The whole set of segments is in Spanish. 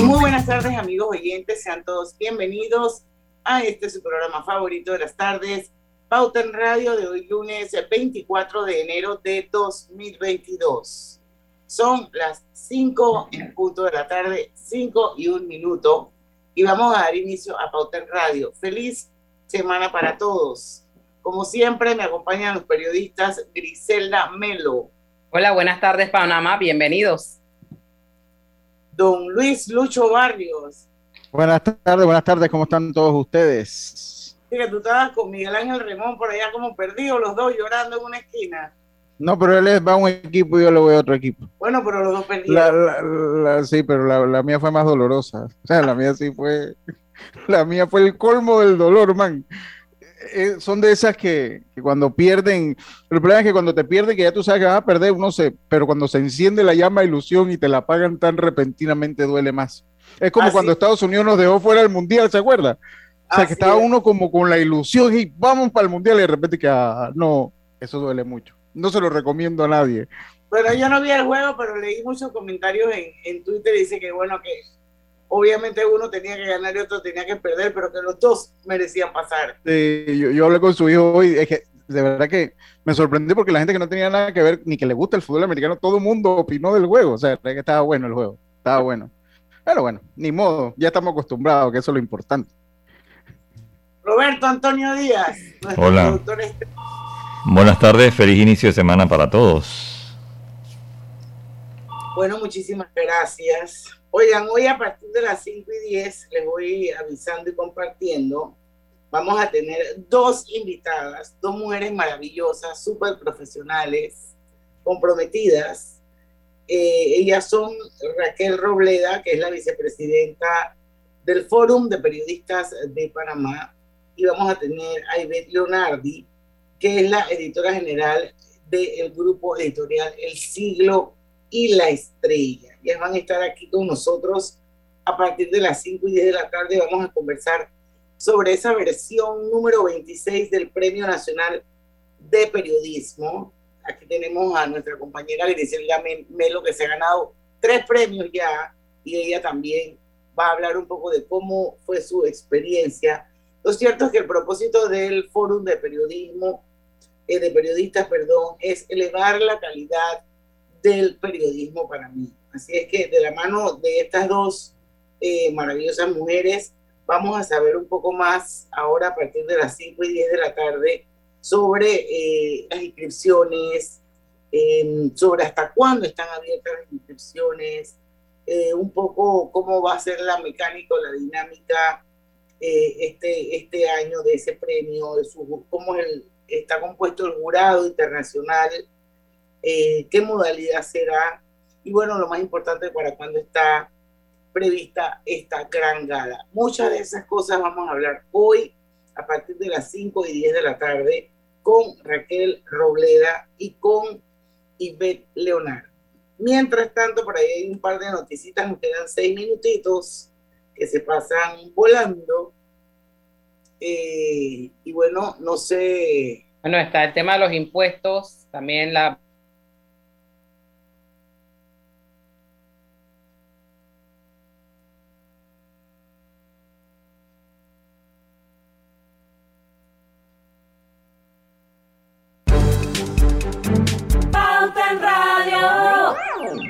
Y muy buenas tardes amigos oyentes, sean todos bienvenidos a este su programa favorito de las tardes, Pauta en Radio de hoy lunes 24 de enero de 2022. Son las 5 en punto de la tarde, 5 y un minuto, y vamos a dar inicio a Pauta en Radio. Feliz semana para todos. Como siempre, me acompañan los periodistas Griselda Melo. Hola, buenas tardes, Panamá. Bienvenidos. Don Luis Lucho Barrios. Buenas tardes, buenas tardes. ¿Cómo están todos ustedes? Sí, que tú estabas con Miguel Ángel Remón por allá como perdido, los dos llorando en una esquina. No, pero él va a un equipo y yo le voy a otro equipo. Bueno, pero los dos perdieron. sí, pero la, la, mía fue más dolorosa. O sea, la mía sí fue. La mía fue el colmo del dolor, man. Eh, son de esas que, que, cuando pierden. El problema es que cuando te pierden, que ya tú sabes que vas a perder, uno se. Pero cuando se enciende la llama de ilusión y te la apagan tan repentinamente, duele más. Es como Así- cuando Estados Unidos nos dejó fuera del mundial, ¿se acuerda? O sea, Así que estaba es. uno como con la ilusión y vamos para el mundial y de repente que ah, no, eso duele mucho. No se lo recomiendo a nadie. Bueno, yo no vi el juego, pero leí muchos comentarios en, en Twitter. Dice que, bueno, que obviamente uno tenía que ganar y otro tenía que perder, pero que los dos merecían pasar. Eh, yo, yo hablé con su hijo hoy, es que de verdad que me sorprendió porque la gente que no tenía nada que ver ni que le gusta el fútbol americano, todo el mundo opinó del juego, o sea, que estaba bueno el juego, estaba bueno. Pero bueno, ni modo, ya estamos acostumbrados, que eso es lo importante. Roberto Antonio Díaz, nuestro Hola. productor este- Buenas tardes, feliz inicio de semana para todos. Bueno, muchísimas gracias. Oigan, hoy a partir de las 5 y 10 les voy avisando y compartiendo. Vamos a tener dos invitadas, dos mujeres maravillosas, súper profesionales, comprometidas. Eh, ellas son Raquel Robleda, que es la vicepresidenta del Fórum de Periodistas de Panamá, y vamos a tener a Ivette Leonardi, que es la editora general del grupo editorial El Siglo y la estrella. Ya van a estar aquí con nosotros a partir de las 5 y 10 de la tarde. Vamos a conversar sobre esa versión número 26 del Premio Nacional de Periodismo. Aquí tenemos a nuestra compañera Griselda Melo, que se ha ganado tres premios ya, y ella también va a hablar un poco de cómo fue su experiencia. Lo cierto es que el propósito del Fórum de Periodismo, eh, de periodistas, perdón, es elevar la calidad del periodismo para mí. Así es que de la mano de estas dos eh, maravillosas mujeres, vamos a saber un poco más ahora a partir de las 5 y 10 de la tarde sobre eh, las inscripciones, eh, sobre hasta cuándo están abiertas las inscripciones, eh, un poco cómo va a ser la mecánica o la dinámica eh, este, este año de ese premio, de su, cómo es el- está compuesto el jurado internacional, eh, qué modalidad será y bueno, lo más importante para cuándo está prevista esta gran gala. Muchas de esas cosas vamos a hablar hoy a partir de las 5 y 10 de la tarde con Raquel Robleda y con Ivette Leonardo. Mientras tanto, por ahí hay un par de noticitas, nos quedan seis minutitos que se pasan volando. Eh, y bueno, no sé, Bueno, está el tema de los impuestos, también la Pauta en Radio.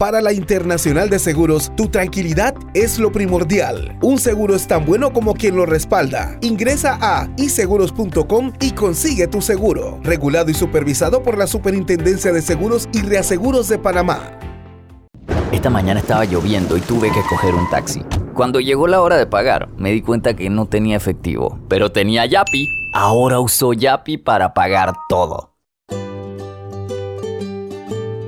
Para la Internacional de Seguros, tu tranquilidad es lo primordial. Un seguro es tan bueno como quien lo respalda. Ingresa a iseguros.com y consigue tu seguro. Regulado y supervisado por la Superintendencia de Seguros y Reaseguros de Panamá. Esta mañana estaba lloviendo y tuve que coger un taxi. Cuando llegó la hora de pagar, me di cuenta que no tenía efectivo, pero tenía Yapi. Ahora uso Yapi para pagar todo.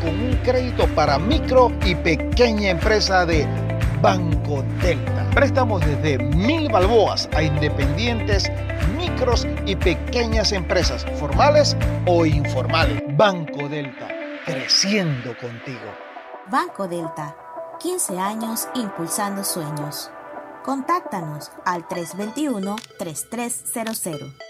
con un crédito para micro y pequeña empresa de Banco Delta. Préstamos desde mil balboas a independientes, micros y pequeñas empresas, formales o informales. Banco Delta, creciendo contigo. Banco Delta, 15 años impulsando sueños. Contáctanos al 321-3300.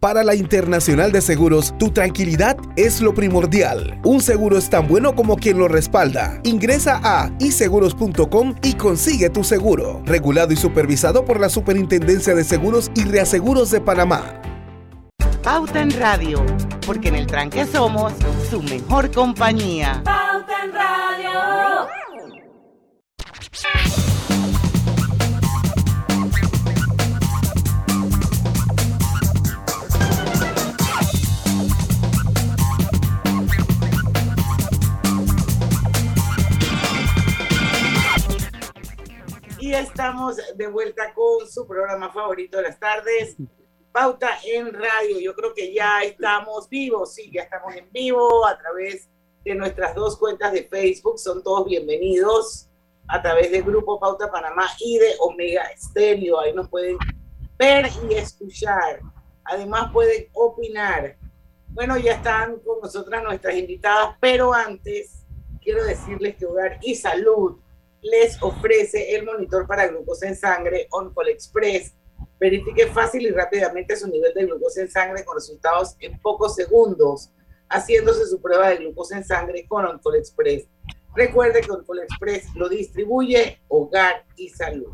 Para la Internacional de Seguros, tu tranquilidad es lo primordial. Un seguro es tan bueno como quien lo respalda. Ingresa a iseguros.com y consigue tu seguro. Regulado y supervisado por la Superintendencia de Seguros y Reaseguros de Panamá. Pauta en Radio, porque en el tranque somos su mejor compañía. Pauta en Radio. Y estamos de vuelta con su programa favorito de las tardes, Pauta en Radio. Yo creo que ya estamos vivos, sí, ya estamos en vivo a través de nuestras dos cuentas de Facebook. Son todos bienvenidos a través del Grupo Pauta Panamá y de Omega Estéreo. Ahí nos pueden ver y escuchar. Además pueden opinar. Bueno, ya están con nosotras nuestras invitadas, pero antes quiero decirles que Hogar y Salud les ofrece el monitor para grupos en sangre OnCall Express Verifique fácil y rápidamente su nivel de glucosa en sangre con resultados en pocos segundos, haciéndose su prueba de glucosa en sangre con Oncol Express. Recuerde que Oncol Express lo distribuye Hogar y Salud.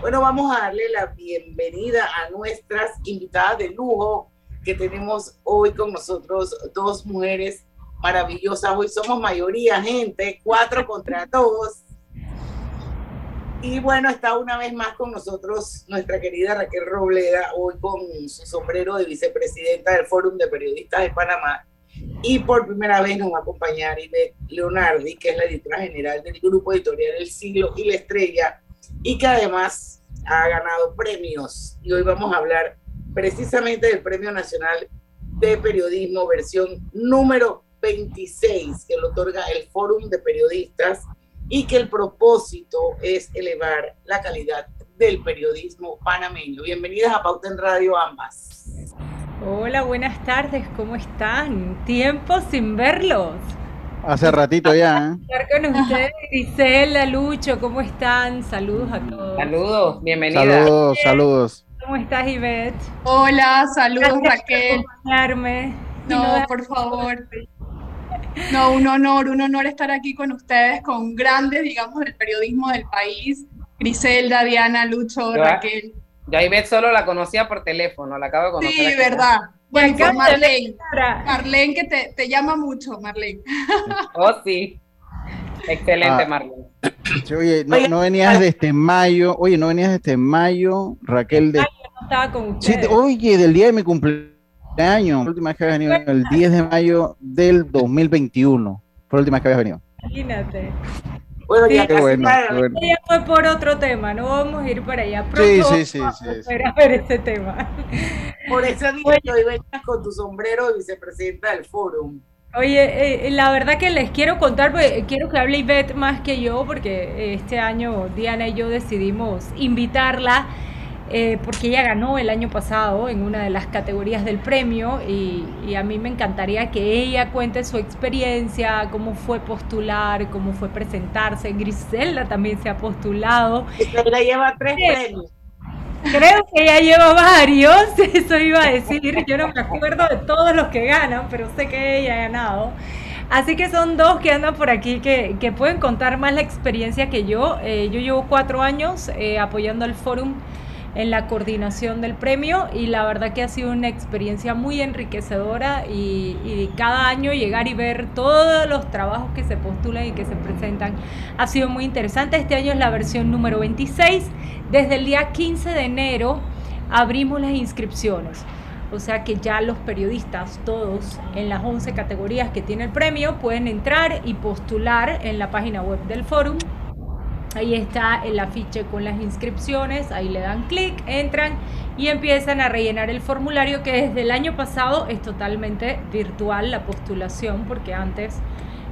Bueno, vamos a darle la bienvenida a nuestras invitadas de lujo que tenemos hoy con nosotros, dos mujeres maravillosas. Hoy somos mayoría gente, cuatro contra dos. Y bueno, está una vez más con nosotros nuestra querida Raquel Robleda, hoy con su sombrero de vicepresidenta del Fórum de Periodistas de Panamá. Y por primera vez nos va a acompañar Ivette Leonardi, que es la editora general del Grupo Editorial El Siglo y La Estrella, y que además ha ganado premios. Y hoy vamos a hablar precisamente del Premio Nacional de Periodismo, versión número 26, que lo otorga el Fórum de Periodistas y que el propósito es elevar la calidad del periodismo panameño. Bienvenidas a Pauta en Radio ambas. Hola, buenas tardes, ¿cómo están? Tiempo sin verlos. Hace ratito ya. ¿eh? Estar con ustedes, Gisela, Lucho, ¿cómo están? Saludos a todos. Saludos, bienvenidas. Saludos, saludos. ¿Cómo estás, Ivette? Hola, saludos, Gracias Raquel. Por. No, por favor. No, un honor, un honor estar aquí con ustedes, con grandes, digamos, del periodismo del país. Griselda, Diana, Lucho, Raquel. Yo a Ivette solo la conocía por teléfono, la acabo de conocer. Sí, aquí. verdad. Bueno, por Marlene. Marlene, que te, te llama mucho, Marlene. Oh, sí. Excelente, Ah. Marlene. Oye, no, no venías desde mayo, oye, no venías desde mayo, Raquel, de... No estaba con ustedes. oye, del día de mi cumpleaños, la última vez que habías venido, el 10 de mayo del 2021, fue la última vez que habías venido. Imagínate. Bueno, Sí, ya Qué bueno, qué bueno. Ya fue por otro tema, no vamos a ir para allá. Pronto Sí, sí, vamos sí, a sí, a ver este tema. Por eso dije que hoy venías con tu sombrero de vicepresidenta del Fórum. Oye, eh, la verdad que les quiero contar, porque quiero que hable Ivette más que yo, porque este año Diana y yo decidimos invitarla, eh, porque ella ganó el año pasado en una de las categorías del premio y, y a mí me encantaría que ella cuente su experiencia, cómo fue postular, cómo fue presentarse. Griselda también se ha postulado. Ella lleva tres premios. Creo que ya lleva varios, eso iba a decir. Yo no me acuerdo de todos los que ganan, pero sé que ella ha ganado. Así que son dos que andan por aquí que, que pueden contar más la experiencia que yo. Eh, yo llevo cuatro años eh, apoyando al Fórum en la coordinación del premio y la verdad que ha sido una experiencia muy enriquecedora y, cada año llegar y ver todos los trabajos que se postulan y que se presentan ha sido muy interesante. Este año es la versión número 26. Desde el día 15 de enero abrimos las inscripciones. O sea que ya los periodistas, todos en las 11 categorías que tiene el premio, pueden entrar y postular en la página web del fórum. Ahí está el afiche con las inscripciones, ahí le dan clic, entran y empiezan a rellenar el formulario que desde el año pasado es totalmente virtual la postulación porque antes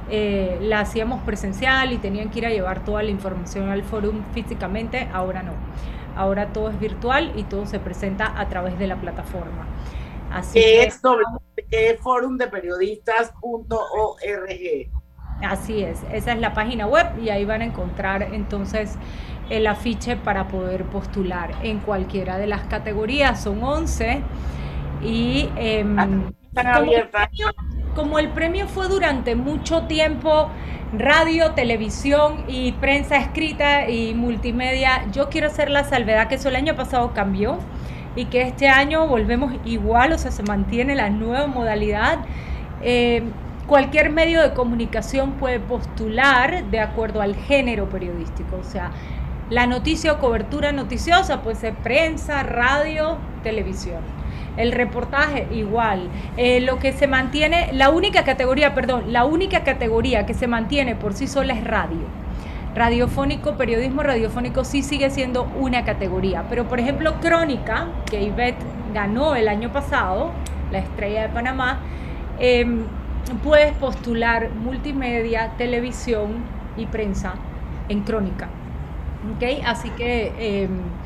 eh, la hacíamos presencial y tenían que ir a llevar toda la información al fórum físicamente, ahora no. Ahora todo es virtual y todo se presenta a través de la plataforma. Así es, que es forum de periodistas.org. Así es, esa es la página web y ahí van a encontrar entonces el afiche para poder postular en cualquiera de las categorías. Son 11 y em, Están como, el premio, como el premio fue durante mucho tiempo radio, televisión y prensa escrita y multimedia, yo quiero hacer la salvedad que eso el año pasado cambió y que este año volvemos igual, o sea, se mantiene la nueva modalidad. Eh, cualquier medio de comunicación puede postular de acuerdo al género periodístico, o sea, la noticia o cobertura noticiosa puede ser prensa, radio, televisión. El reportaje igual. Eh, lo que se mantiene, la única categoría, perdón, la única categoría que se mantiene por sí sola es radio. Radiofónico, periodismo radiofónico sí sigue siendo una categoría, pero por ejemplo Crónica, que Ivette ganó el año pasado, la estrella de Panamá, em, puedes postular multimedia, televisión y prensa en Crónica. ¿ok? Así que em,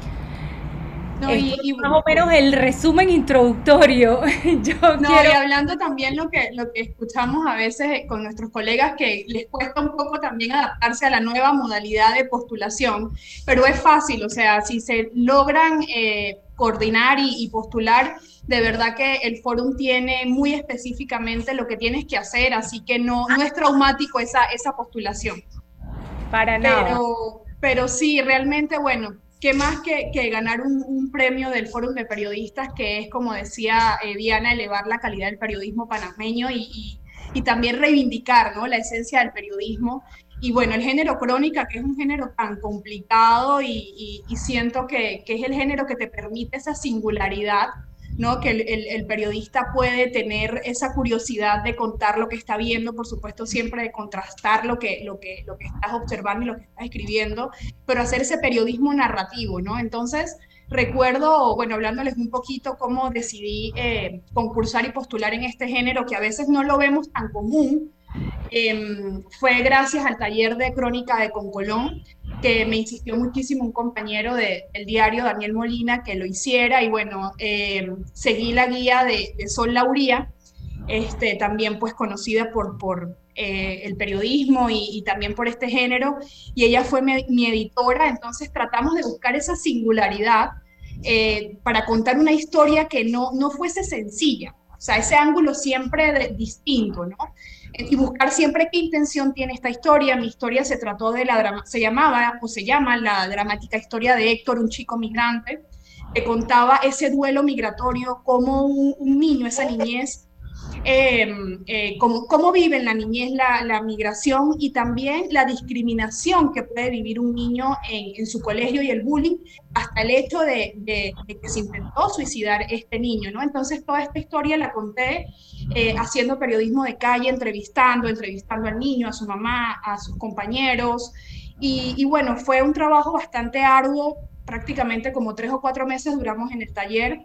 No, y- y- más o menos el resumen introductorio. Yo No, quiero y hablando también lo que, lo que escuchamos a veces con nuestros colegas, que les cuesta un poco también adaptarse a la nueva modalidad de postulación, pero es fácil, o sea, si se logran eh, coordinar y, y postular, de verdad que el fórum tiene muy específicamente lo que tienes que hacer, así que no, no es traumático esa, esa postulación. para nada. Pero, pero sí, realmente, bueno, ¿qué más que, que ganar un, un premio del Fórum de Periodistas, que es, como decía eh, Diana, elevar la calidad del periodismo panameño y, y- y también reivindicar ¿no? la esencia del periodismo? Y bueno, el género crónica, que es un género tan complicado y, siento que, que es el género que te permite esa singularidad ¿no? Que el periodista puede tener esa curiosidad de contar lo que está viendo, por supuesto, siempre de contrastar lo que, lo que, lo que estás observando y lo que estás escribiendo, pero hacer ese periodismo narrativo, ¿no? Entonces, recuerdo, bueno, hablándoles un poquito cómo decidí eh, concursar y postular en este género, que a veces no lo vemos tan común, Em, fue gracias al taller de crónica de Concolón, que me insistió muchísimo un compañero de- del diario, Daniel Molina, que lo hiciera. Y bueno, em, seguí la guía de, de Sol Lauría, este, también pues conocida por, por eh, el periodismo y, y también por este género. Y ella fue mi, mi editora, entonces tratamos de buscar esa singularidad eh, para contar una historia que no, no fuese sencilla. O sea, ese ángulo siempre de- distinto, ¿no? Y buscar siempre qué intención tiene esta historia. Mi historia se trató de la drama, se llamaba o se llama la dramática historia de Héctor, un chico migrante, que contaba ese duelo migratorio, cómo un, un niño, esa niñez, eh, eh, cómo, cómo vive en la niñez la, la migración y también la discriminación que puede vivir un niño en, en su colegio y el bullying, hasta el hecho de, de- de que se intentó suicidar este niño, ¿no? Entonces toda esta historia la conté eh, haciendo periodismo de calle, entrevistando, entrevistando al niño, a su mamá, a sus compañeros. Y, y bueno, fue un trabajo bastante arduo, prácticamente como tres o cuatro meses duramos en el taller,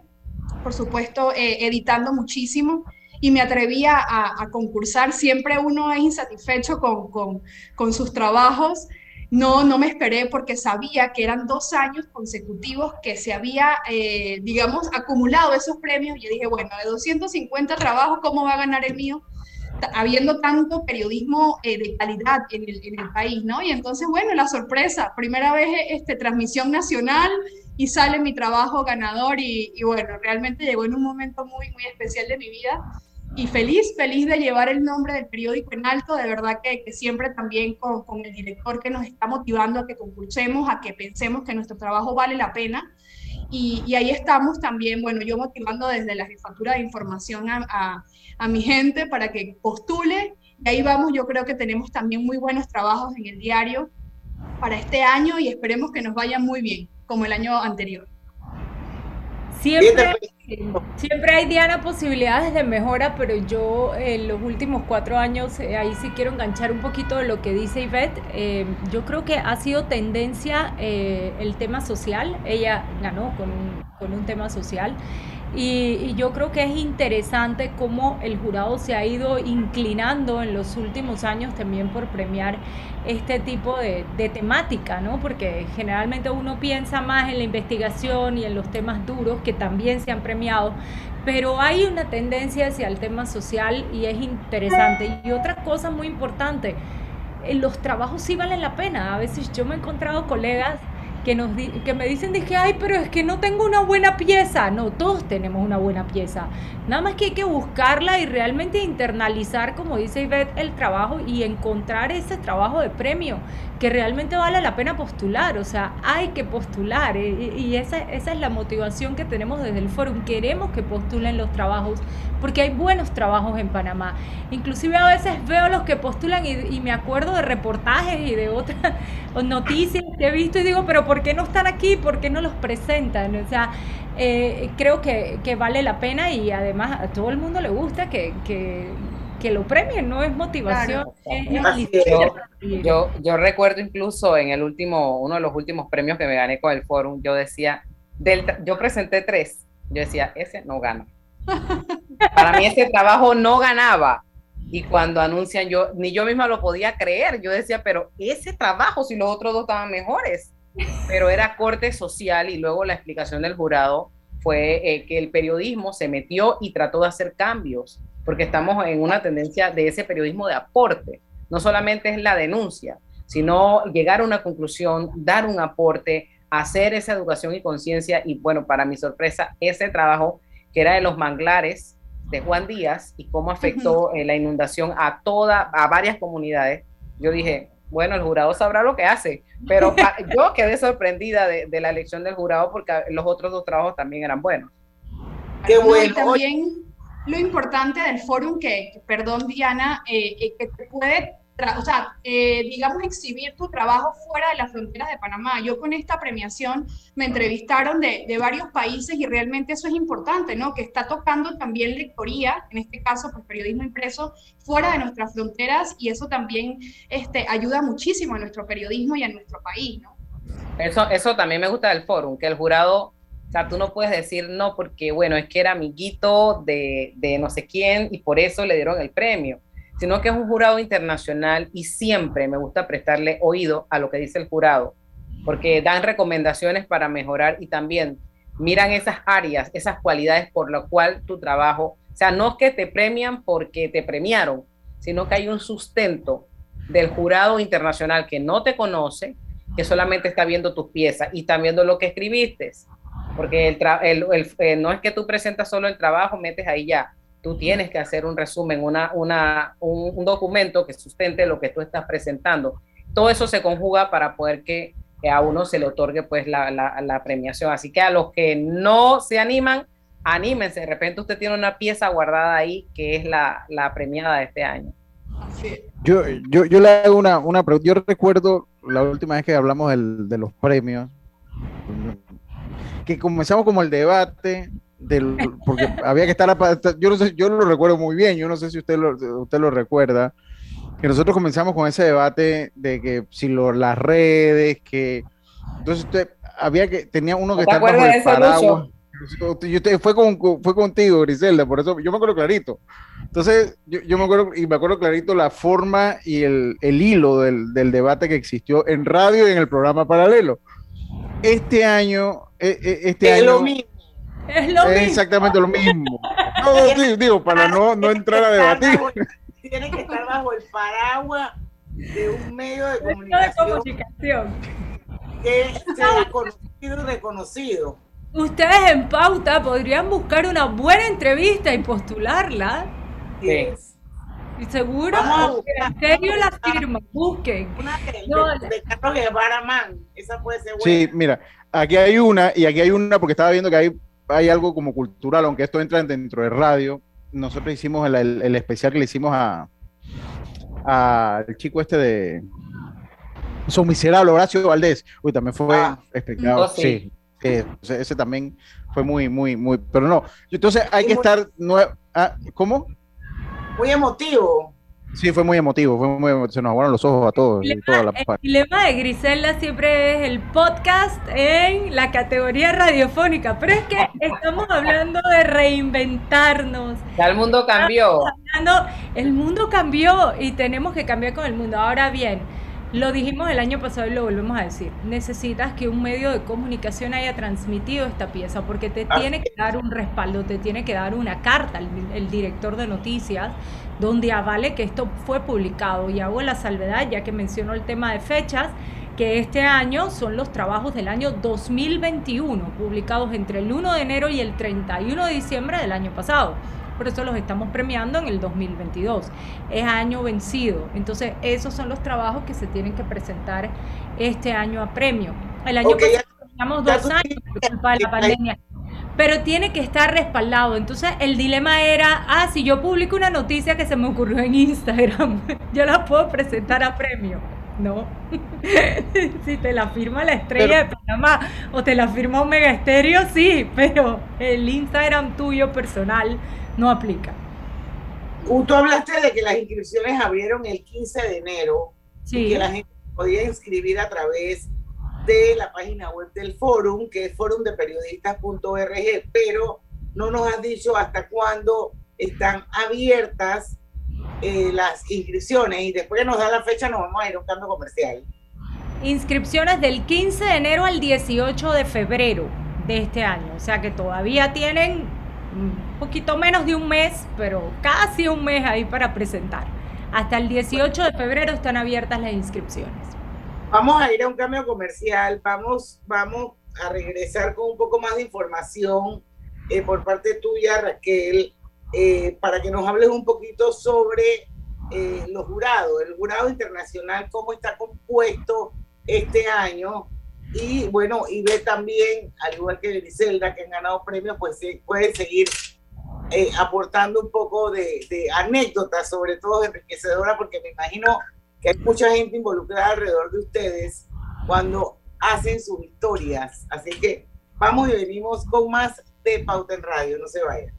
por supuesto, eh, editando muchísimo. Y me atreví a, a- concursar. Siempre uno es insatisfecho con, con- con sus trabajos. No, no me esperé porque sabía que eran dos años consecutivos que se había, eh, digamos, acumulado esos premios. Yo dije, bueno, de 250 trabajos, ¿cómo va a ganar el mío? Habiendo tanto periodismo eh, de calidad en el, en el país, ¿no? Y entonces, bueno, la sorpresa, primera vez este, transmisión nacional y sale mi trabajo ganador y, y bueno, realmente llegó en un momento muy, muy especial de mi vida y feliz, feliz de llevar el nombre del periódico en alto, de verdad que, que siempre también con, con el director que nos está motivando a que concursemos, a que pensemos que nuestro trabajo vale la pena. Y, y ahí estamos también, bueno, yo motivando desde la jefatura de información a, a, a mi gente para que postule. Y ahí vamos, yo creo que tenemos también muy buenos trabajos en el diario para este año y esperemos que nos vaya muy bien, como el año anterior. Siempre, siempre hay, Diana, posibilidades de mejora, pero yo en los últimos cuatro años, eh, ahí sí quiero enganchar un poquito de lo que dice Ivette. Eh, yo creo que ha sido tendencia eh, el tema social. Ella ganó con un, con un tema social. Y, y yo creo que es interesante cómo el jurado se ha ido inclinando en los últimos años también por premiar este tipo de, de temática, ¿no? Porque generalmente uno piensa más en la investigación y en los temas duros que también se han premiado, pero hay una tendencia hacia el tema social y es interesante. Y otra cosa muy importante, eh, los trabajos sí valen la pena. A veces yo me he encontrado colegas que, nos di- que me dicen, dije, ay, pero es que no tengo una buena pieza. No, todos tenemos una buena pieza. Nada más que hay que buscarla y realmente internalizar, como dice Ivette, el trabajo y encontrar ese trabajo de premio que realmente vale la pena postular. O sea, hay que postular. eh, Y, esa, esa es la motivación que tenemos desde el foro. Queremos que postulen los trabajos porque hay buenos trabajos en Panamá. Inclusive a veces veo los que postulan y, me acuerdo de reportajes y de otras noticias que he visto y digo, pero ¿por qué no están aquí? ¿Por qué no los presentan? O sea, eh, creo que, vale la pena y además a todo el mundo le gusta que, que lo premien, no es motivación. es Yo, yo, yo recuerdo incluso en el último, uno de los últimos premios que me gané con el Forum, yo decía, del, yo presenté tres, yo decía, ese no gana. Para mí ese trabajo no ganaba. Y cuando anuncian, yo ni yo misma lo podía creer. Yo decía, pero ese trabajo, si los otros dos estaban mejores. pero era corte social y luego la explicación del jurado fue eh, que el periodismo se metió y trató de hacer cambios, porque estamos en una tendencia de ese periodismo de aporte. No solamente es la denuncia, sino llegar a una conclusión, dar un aporte, hacer esa educación y conciencia. Y bueno, para mi sorpresa, ese trabajo que era de los manglares de Juan Díaz y cómo afectó eh, la inundación a toda, a varias comunidades, yo dije, bueno, el jurado sabrá lo que hace, pero yo quedé sorprendida de, la elección del jurado porque los otros dos trabajos también eran buenos. Qué bueno. también lo importante del fórum que, perdón Diana, eh, eh, que te puede o sea, eh, digamos, exhibir tu trabajo fuera de las fronteras de Panamá. Yo con esta premiación me entrevistaron de, varios países y realmente eso es importante, ¿no? Que está tocando también lectoría, en este caso, pues periodismo impreso, fuera de nuestras fronteras y eso también este, ayuda muchísimo a nuestro periodismo y a nuestro país, ¿no? Eso, eso también me gusta del foro, que el jurado o sea, tú no puedes decir no porque, bueno, es que era amiguito de, de, no sé quién y por eso le dieron el premio sino que es un jurado internacional y siempre me gusta prestarle oído a lo que dice el jurado, porque dan recomendaciones para mejorar y también miran esas áreas, esas cualidades por lo cual tu trabajo, o sea, no es que te premian porque te premiaron, sino que hay un sustento del jurado internacional que no te conoce, que solamente está viendo tus piezas y está viendo lo que escribiste. Porque el, eh, no es que tú presentas solo el trabajo, metes ahí ya, tú tienes que hacer un resumen, una, una, un, documento que sustente lo que tú estás presentando. Todo eso se conjuga para poder que, a uno se le otorgue pues la, la, premiación. Así que a los que no se animan, anímense. De repente usted tiene una pieza guardada ahí que es la, la premiada de este año. Yo, yo, yo le hago una, una pregunta. Yo recuerdo la última vez que hablamos del, de los premios, que comenzamos como el debate porque había que estar, yo no sé, yo lo recuerdo muy bien, yo no sé si usted lo, usted lo recuerda, que nosotros comenzamos con ese debate de que si lo, las redes, que entonces usted había que, tenía uno que estar bajo el paraguas. fue, con, fue contigo, Griselda, por eso yo me acuerdo clarito. Entonces, yo, yo, me acuerdo, y me acuerdo clarito la forma y el, el hilo del, del, debate que existió en radio y en el programa paralelo. Este año, e, e, este año. Es lo mismo. exactamente lo mismo. No, digo, para no, no entrar a debatir. tiene que estar bajo el paraguas de un medio de comunicación, que sea conocido y reconocido. Ustedes en pauta podrían buscar una buena entrevista y postularla. Sí. Y seguro, en serio la firma, busquen. Una de, de, Carlos Guevara Man, esa puede ser buena. Sí, mira, aquí hay una, y aquí hay una porque estaba viendo que hay hay algo como cultural, aunque esto entra dentro de radio. Nosotros hicimos el, especial que le hicimos a al chico este de Son Miserable, Horacio Valdés. Uy, también fue ah, espectacular. Sí, ese, también fue muy, muy, muy. Pero no, entonces hay que estar. Ah, ¿Cómo? Muy emotivo. Sí, fue muy emotivo, fue muy emotivo. se nos aguaron los ojos a todos. El, dilema, de Griselda siempre es el podcast en la categoría radiofónica, pero es que estamos hablando de reinventarnos. Ya el mundo cambió. el mundo cambió y tenemos que cambiar con el mundo. Ahora bien, lo dijimos el año pasado y lo volvemos a decir. Necesitas que un medio de comunicación haya transmitido esta pieza porque te tiene que dar un respaldo, te tiene que dar una carta el, director de noticias donde avale que esto fue publicado. Y hago la salvedad, ya que mencionó el tema de fechas, que este año son los trabajos del año 2021, publicados entre el 1 de enero y el 31 de diciembre del año pasado por eso los estamos premiando en el 2022. Es año vencido. Entonces, esos son los trabajos que se tienen que presentar este año a premio. El año pasado teníamos dos años por culpa de la pandemia. Pero tiene que estar respaldado. Entonces, el dilema era, ah, si yo publico una noticia que se me ocurrió en Instagram, yo la puedo presentar a premio. No. si te la firma la estrella de Panamá o te la firma un mega estéreo, sí, pero el Instagram tuyo personal no aplica. Tú hablaste de que las inscripciones abrieron el 15 de enero y que la gente podía inscribir a través de la página web del forum, que es forumdeperiodistas.org, pero no nos has dicho hasta cuándo están abiertas eh, las inscripciones y después que nos da la fecha nos vamos a ir a un cambio comercial. inscripciones del 15 de enero al 18 de febrero de este año. O sea que todavía tienen un poquito menos de un mes, pero casi un mes ahí para presentar. Hasta el 18 de febrero están abiertas las inscripciones. Vamos a ir a un cambio comercial, vamos, vamos a regresar con un poco más de información eh, por parte tuya, Raquel, eh, para que nos hables un poquito sobre eh, los jurados, el jurado internacional, cómo está compuesto este año. Y bueno, y ve también, al igual que Griselda, que han ganado premios, pues pueden seguir aportando un poco de, de anécdotas, sobre todo enriquecedoras, porque me imagino que hay mucha gente involucrada alrededor de ustedes cuando hacen sus historias. Así que vamos y venimos con más de Pauta en Radio. No se vayan.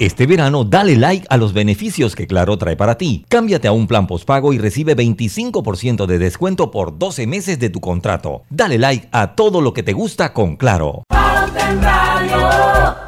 Este verano dale like a los beneficios que Claro trae para ti. Cámbiate a un plan postpago y recibe 25% de descuento por 12 meses de tu contrato. Dale like a todo lo que te gusta con Claro. Pauta en Radio.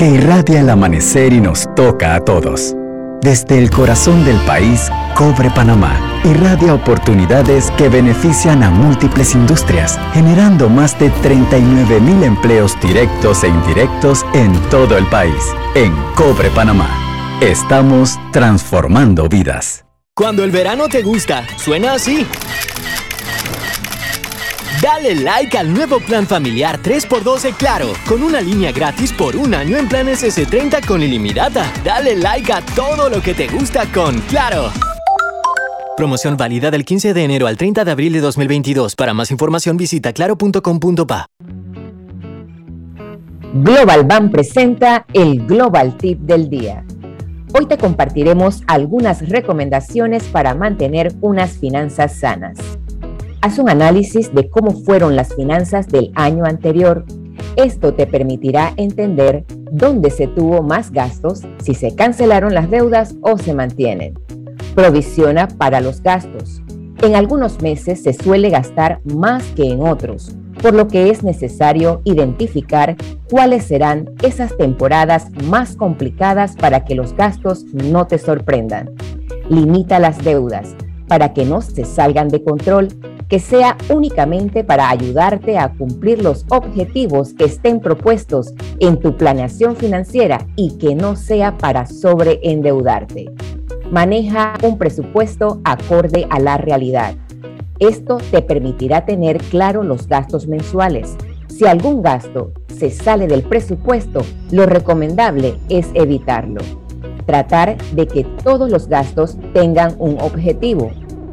que irradia el amanecer y nos toca a todos. Desde el corazón del país, Cobre Panamá irradia oportunidades que benefician a múltiples industrias, generando más de 39 mil empleos directos e indirectos en todo el país. En Cobre Panamá, estamos transformando vidas. Cuando el verano te gusta, suena así. Dale like al nuevo plan familiar 3x2 de Claro, con una línea gratis por un año en planes S30 con ilimitada. Dale like a todo lo que te gusta con Claro. Promoción válida del 15 de enero al 30 de abril de 2022. Para más información visita claro.com.pa. Global Bank presenta el Global Tip del día. Hoy te compartiremos algunas recomendaciones para mantener unas finanzas sanas. Haz un análisis de cómo fueron las finanzas del año anterior. Esto te permitirá entender dónde se tuvo más gastos, si se cancelaron las deudas o se mantienen. Provisiona para los gastos. En algunos meses se suele gastar más que en otros, por lo que es necesario identificar cuáles serán esas temporadas más complicadas para que los gastos no te sorprendan. Limita las deudas para que no se salgan de control que sea únicamente para ayudarte a cumplir los objetivos que estén propuestos en tu planeación financiera y que no sea para sobreendeudarte. Maneja un presupuesto acorde a la realidad. Esto te permitirá tener claro los gastos mensuales. Si algún gasto se sale del presupuesto, lo recomendable es evitarlo. Tratar de que todos los gastos tengan un objetivo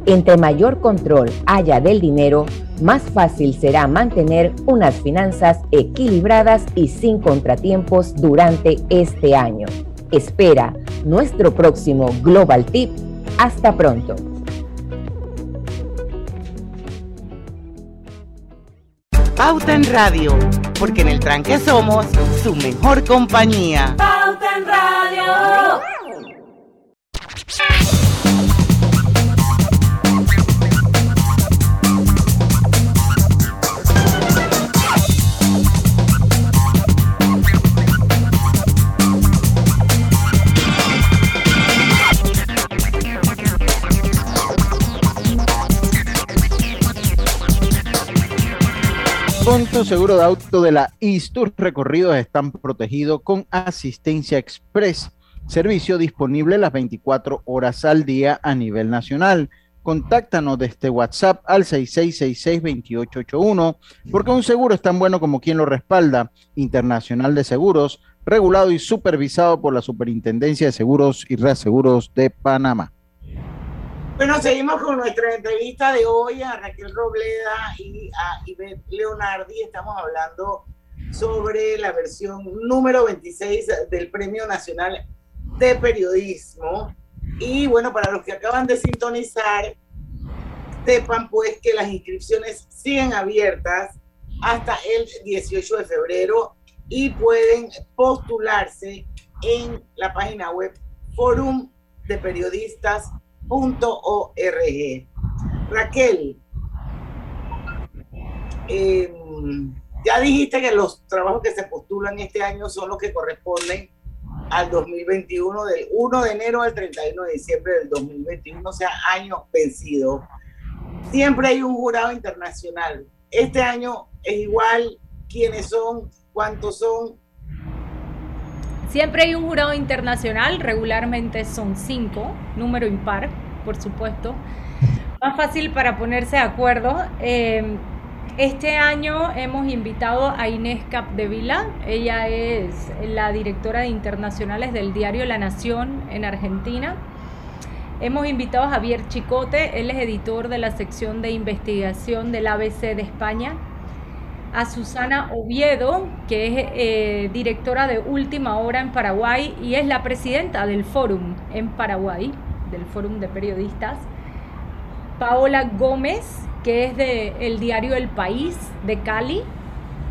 entre mayor control haya del dinero, más fácil será mantener unas finanzas equilibradas y sin contratiempos durante este año. Espera nuestro próximo Global Tip. Hasta pronto. Pauta en Radio, porque en el tranque somos su mejor compañía. Pauta en Radio. Tu seguro de auto de la IS, tus recorridos están protegidos con asistencia express. Servicio disponible las 24 horas al día a nivel nacional. Contáctanos desde WhatsApp al 6666-2881, porque un seguro es tan bueno como quien lo respalda. Internacional de Seguros, regulado y supervisado por la Superintendencia de Seguros y Reaseguros de Panamá. Bueno, seguimos con nuestra entrevista de hoy a Raquel Robleda y a Ivette Leonardi. Estamos hablando sobre la versión número 26 del Premio Nacional de Periodismo. Y bueno, para los que acaban de sintonizar, sepan pues que las inscripciones siguen abiertas hasta el 18 de febrero y pueden postularse en la página web Forum de Periodistas .org. Raquel, em, ya dijiste que los trabajos que se postulan este año son los que corresponden al 2021, del 1 de enero al 31 de diciembre del 2021, o sea, año vencido. Siempre hay un jurado internacional. Este año es igual, quiénes son, cuántos son. Siempre hay un jurado internacional, regularmente son cinco, número impar, por supuesto. Más fácil para ponerse de acuerdo. Eh, este año hemos invitado a Inés Capdevila. Ella es la directora de internacionales del diario La Nación en Argentina. Hemos invitado a Javier Chicote, él es editor de la sección de investigación del ABC de España a Susana Oviedo, que es eh, directora de Última Hora en Paraguay y es la presidenta del Fórum en Paraguay, del Fórum de Periodistas. Paola Gómez, que es del diario El País de Cali.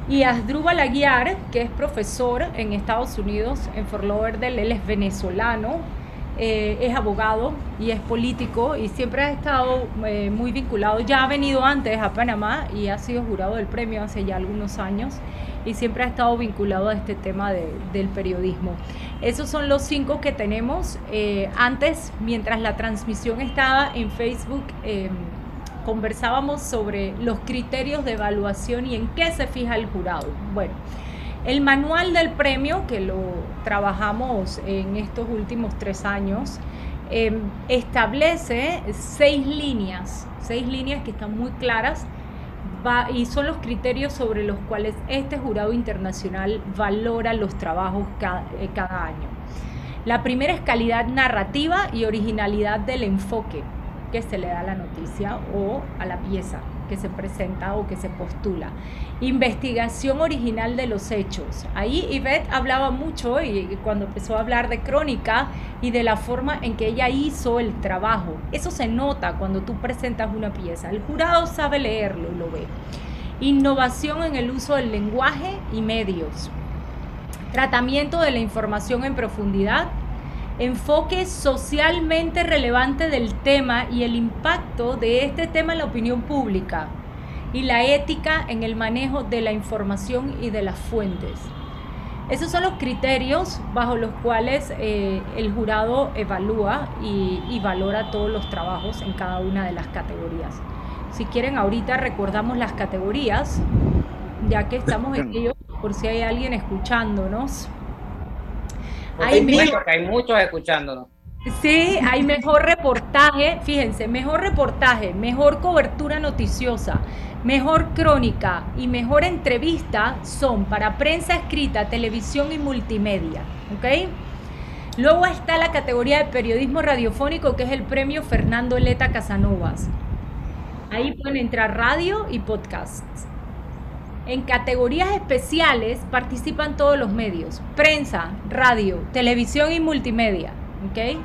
Y Asdrúbal Aguiar, que es profesor en Estados Unidos, en Fort Lauderdale, él es venezolano, eh, es abogado y es político y siempre ha estado eh, muy vinculado, ya ha venido antes a Panamá y ha sido jurado del premio hace ya algunos años y siempre ha estado vinculado a este tema del periodismo. Esos son los cinco que tenemos. Eh, antes, mientras la transmisión estaba en Facebook, em, conversábamos sobre los criterios de evaluación y en qué se fija el jurado. Bueno. El manual del premio, que lo trabajamos en estos últimos tres años, em, establece seis líneas, seis líneas que están muy claras y son los criterios sobre los cuales este jurado internacional valora los trabajos eh, cada año. La primera es calidad narrativa y originalidad del enfoque que se le da a la noticia o a la pieza que se presenta o que se postula. Investigación original de los hechos. Ahí Yvette hablaba mucho y cuando empezó a hablar de crónica y de la forma en que ella hizo el trabajo. Eso se nota cuando tú presentas una pieza. El jurado sabe leerlo y lo ve. Innovación en el uso del lenguaje y medios. Tratamiento de la información en profundidad enfoque socialmente relevante del tema y el impacto de este tema en la opinión pública y la ética en el manejo de la información y de las fuentes. Esos son los criterios bajo los cuales eh, el jurado evalúa y, valora todos los trabajos en cada una de las categorías. Si quieren, ahorita recordamos las categorías, ya que estamos en ello, por si hay alguien escuchándonos. Hay, hay muchos escuchándonos. Sí, hay mejor reportaje, fíjense, mejor reportaje, mejor cobertura noticiosa, mejor crónica y mejor entrevista son para prensa escrita, televisión y multimedia, ¿ok? Luego está la categoría de periodismo radiofónico que es el premio Fernando Leta Casanovas. Ahí pueden entrar radio y podcasts. En categorías especiales participan todos los medios, prensa, radio, televisión y multimedia. ¿okay?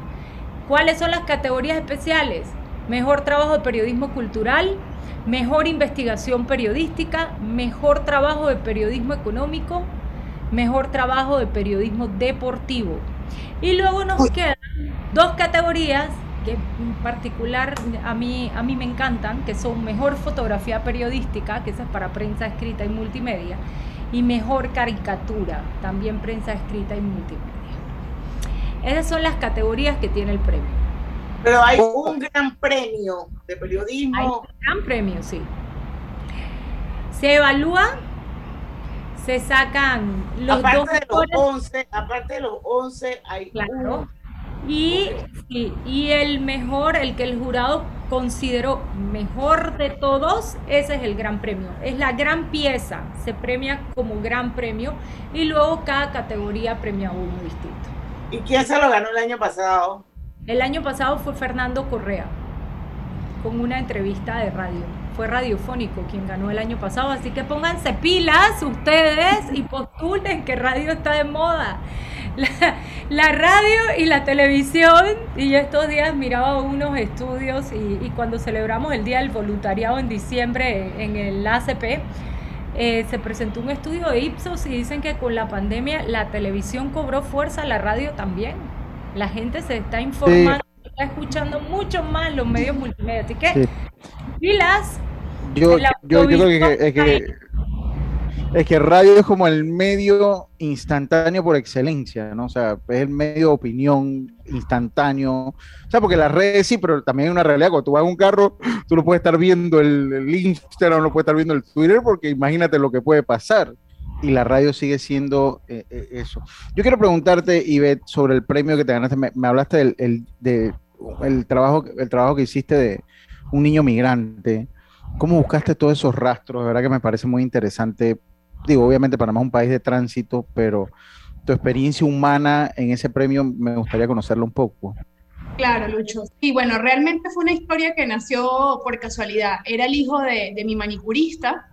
¿Cuáles son las categorías especiales? Mejor trabajo de periodismo cultural, mejor investigación periodística, mejor trabajo de periodismo económico, mejor trabajo de periodismo deportivo. Y luego nos quedan dos categorías que en particular a mí, a mí me encantan, que son mejor fotografía periodística, que esa es para prensa escrita y multimedia, y mejor caricatura, también prensa escrita y multimedia. Esas son las categorías que tiene el premio. Pero hay un gran premio de periodismo. Hay un gran premio, sí. Se evalúa se sacan los aparte dos de los 11, aparte de los 11 hay claro. Y, y el mejor, el que el jurado consideró mejor de todos, ese es el gran premio. Es la gran pieza, se premia como gran premio y luego cada categoría premia uno distinto. ¿Y quién se lo ganó el año pasado? El año pasado fue Fernando Correa, con una entrevista de radio fue Radiofónico quien ganó el año pasado, así que pónganse pilas ustedes y postulen que radio está de moda. La, radio y la televisión, y yo estos días miraba unos estudios y, cuando celebramos el Día del Voluntariado en diciembre en el ACP, eh, se presentó un estudio de Ipsos y dicen que con la pandemia la televisión cobró fuerza, la radio también. La gente se está informando está escuchando mucho más los medios multimedia. Así que, pilas. Yo, yo, creo que es, que es que radio es como el medio instantáneo por excelencia, ¿no? O sea, es el medio de opinión instantáneo. O sea, porque las redes sí, pero también hay una realidad. Cuando tú vas en un carro, tú no puedes estar viendo el, Instagram, no puedes estar viendo el Twitter, porque imagínate lo que puede pasar y la radio sigue siendo eh, eh, eso. Yo quiero preguntarte, Ivette, sobre el premio que te ganaste. Me, hablaste del el, de, el, trabajo, el trabajo que hiciste de un niño migrante. ¿Cómo buscaste todos esos rastros? De verdad que me parece muy interesante. Digo, obviamente Panamá es un país de tránsito, pero tu experiencia humana en ese premio me gustaría conocerlo un poco. Claro, Lucho. Y bueno, realmente fue una historia que nació por casualidad. Era el hijo de, de mi manicurista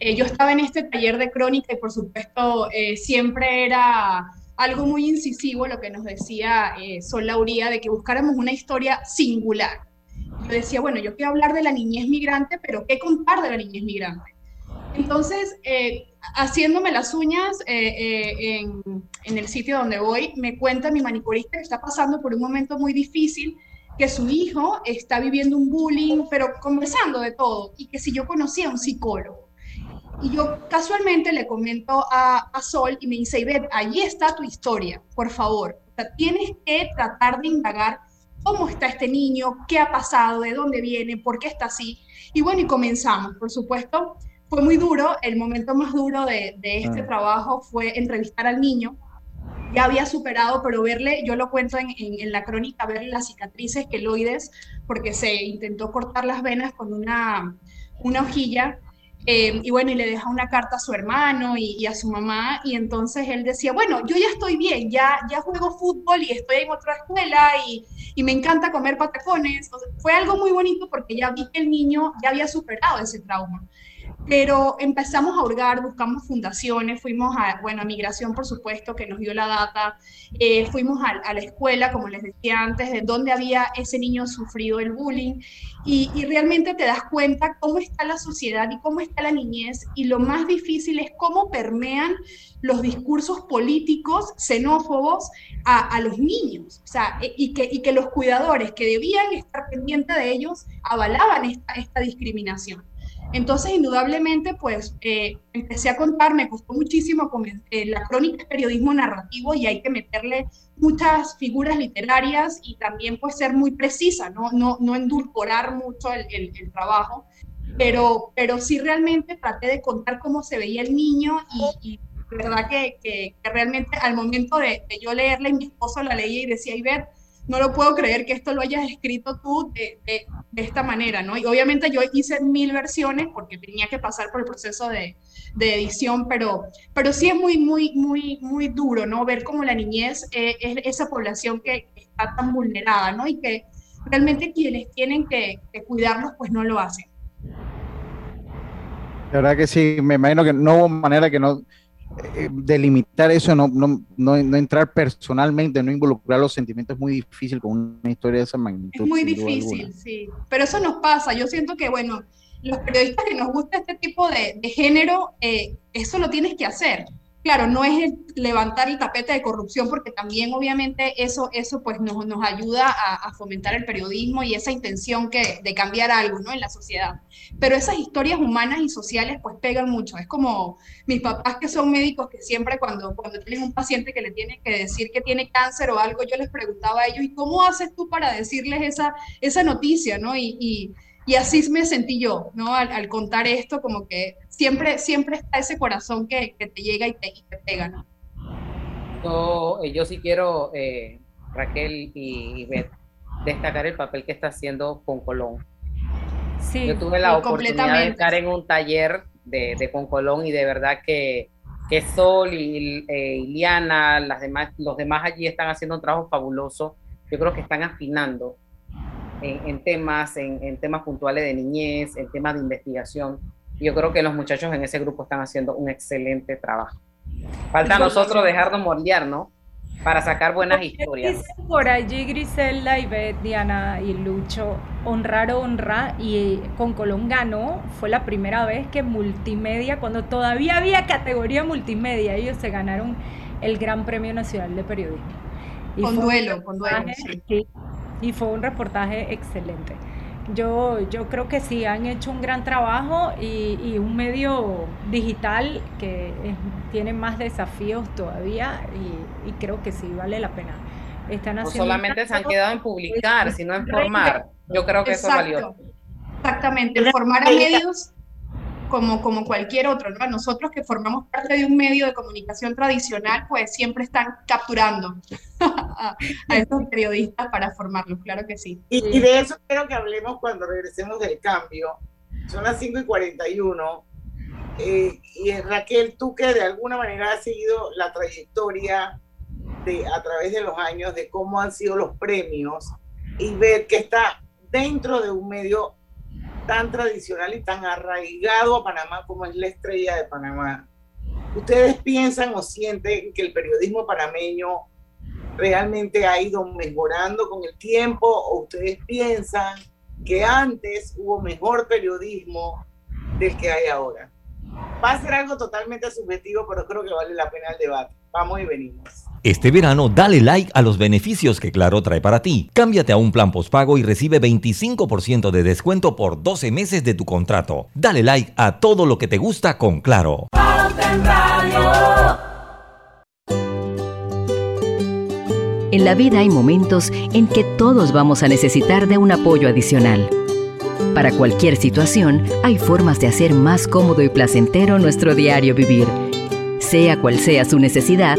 eh, yo estaba en este taller de crónica y por supuesto eh, siempre era algo muy incisivo lo que nos decía eh, Sol Lauría de que buscáramos una historia singular. Yo decía, bueno, yo quiero hablar de la niñez migrante, pero ¿qué contar de la niñez migrante? Entonces, haciéndome las uñas en, en, el sitio donde voy, me cuenta mi manicurista que está pasando por un momento muy difícil, que su hijo está viviendo un bullying, pero conversando de todo, y que si yo conocía a un psicólogo. Y yo casualmente le comento a, Sol y me dice, Ivette, ahí está tu historia, por favor. tienes que tratar de indagar cómo está este niño, qué ha pasado, de dónde viene, por qué está así. Y bueno, y comenzamos, por supuesto. Fue muy duro, el momento más duro de, este ah. trabajo fue entrevistar al niño. Ya había superado, pero verle, yo lo cuento en, en, la crónica, verle las cicatrices queloides, porque se intentó cortar las venas con una, una hojilla eh, y bueno, y le deja una carta a su hermano y, a su mamá, y entonces él decía, bueno, yo ya estoy bien, ya, ya juego fútbol y estoy en otra escuela y, y me encanta comer patacones. fue algo muy bonito porque ya vi que el niño ya había superado ese trauma pero empezamos a hurgar, buscamos fundaciones, fuimos a, bueno, a migración, por supuesto, que nos dio la data, eh, fuimos a, la escuela, como les decía antes, de dónde había ese niño sufrido el bullying, y, y, realmente te das cuenta cómo está la sociedad y cómo está la niñez, y lo más difícil es cómo permean los discursos políticos xenófobos a, a los niños, o sea, e, y que, y que los cuidadores que debían estar pendientes de ellos avalaban esta, esta discriminación. Entonces, indudablemente, pues eh, empecé a contar, me costó muchísimo, con, eh, la crónica es periodismo narrativo y hay que meterle muchas figuras literarias y también pues ser muy precisa, no, no, no endulcorar mucho el, el, trabajo, pero, pero sí realmente traté de contar cómo se veía el niño y, y verdad que, que, realmente al momento de, de, yo leerle, mi esposo la leía y decía, ver no lo puedo creer que esto lo hayas escrito tú de, de, esta manera, ¿no? Y obviamente yo hice mil versiones porque tenía que pasar por el proceso de, de edición, pero, pero sí es muy, muy, muy, muy duro, ¿no? Ver cómo la niñez es esa población que está tan vulnerada, ¿no? Y que realmente quienes tienen que, que cuidarlos, pues no lo hacen. La verdad que sí, me imagino que no hubo manera que no eh, delimitar eso, no, no, no, entrar personalmente, no involucrar los sentimientos es muy difícil con una historia de esa magnitud. Es muy difícil, sí. Pero eso nos pasa. Yo siento que, bueno, los periodistas que nos gusta este tipo de, de género, eh, eso lo tienes que hacer claro, no es levantar el tapete de corrupción, porque también obviamente eso, eso pues nos, nos ayuda a, fomentar el periodismo y esa intención que, de cambiar algo ¿no? en la sociedad. Pero esas historias humanas y sociales pues pegan mucho. Es como mis papás que son médicos que siempre cuando, cuando tienen un paciente que le tienen que decir que tiene cáncer o algo, yo les preguntaba a ellos, ¿y cómo haces tú para decirles esa, esa noticia? ¿no? Y, y y así me sentí yo, ¿no? Al, contar esto, como que siempre, siempre está ese corazón que, que te llega y te, y te pega, ¿no? Yo, eh, yo sí quiero, eh, Raquel y, Beth, destacar el papel que está haciendo con Colón. Sí, yo tuve la oportunidad de estar en un taller de, de Colón y de verdad que, que Sol y eh, Iliana, las demás, los demás allí están haciendo un trabajo fabuloso. Yo creo que están afinando en, temas, en, temas puntuales de niñez, en temas de investigación. Yo creo que los muchachos en ese grupo están haciendo un excelente trabajo. Falta a nosotros dejarnos moldear, ¿no? Para sacar buenas historias. Por allí Griselda y Beth, Diana y Lucho, honrar honra y con Colón ganó, fue la primera vez que multimedia, cuando todavía había categoría multimedia, ellos se ganaron el Gran Premio Nacional de Periodismo. con duelo, con duelo. Sí y fue un reportaje excelente. Yo, yo creo que sí, han hecho un gran trabajo y, un medio digital que tiene más desafíos todavía y, creo que sí, vale la pena. Están no solamente se han quedado en publicar, sino en formar. Yo creo que eso valió. Exactamente, formar a medios como, como cualquier otro, ¿no? Nosotros que formamos parte de un medio de comunicación tradicional, pues siempre están capturando a, estos periodistas para formarlos, claro que sí. Y, de eso quiero que hablemos cuando regresemos del cambio. Son las 5 y 41. Eh, y Raquel, tú que de alguna manera has seguido la trayectoria de, a través de los años de cómo han sido los premios y ver que está dentro de un medio tan tradicional y tan arraigado a Panamá como es la estrella de Panamá. ¿Ustedes piensan o sienten que el periodismo panameño realmente ha ido mejorando con el tiempo o ustedes piensan que antes hubo mejor periodismo del que hay ahora? Va a ser algo totalmente subjetivo, pero creo que vale la pena el debate. Vamos y venimos. Este verano dale like a los beneficios que Claro trae para ti. Cámbiate a un plan postpago y recibe 25% de descuento por 12 meses de tu contrato. Dale like a todo lo que te gusta con Claro. En la vida hay momentos en que todos vamos a necesitar de un apoyo adicional. Para cualquier situación, hay formas de hacer más cómodo y placentero nuestro diario vivir. Sea cual sea su necesidad,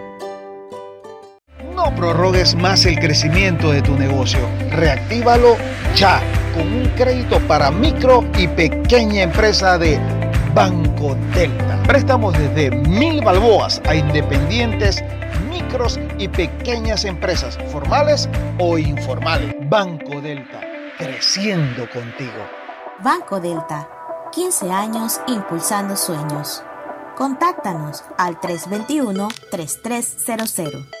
prorrogues más el crecimiento de tu negocio. Reactívalo ya con un crédito para micro y pequeña empresa de Banco Delta. Préstamos desde mil balboas a independientes, micros y pequeñas empresas, formales o informales. Banco Delta, creciendo contigo. Banco Delta, 15 años impulsando sueños. Contáctanos al 321-3300.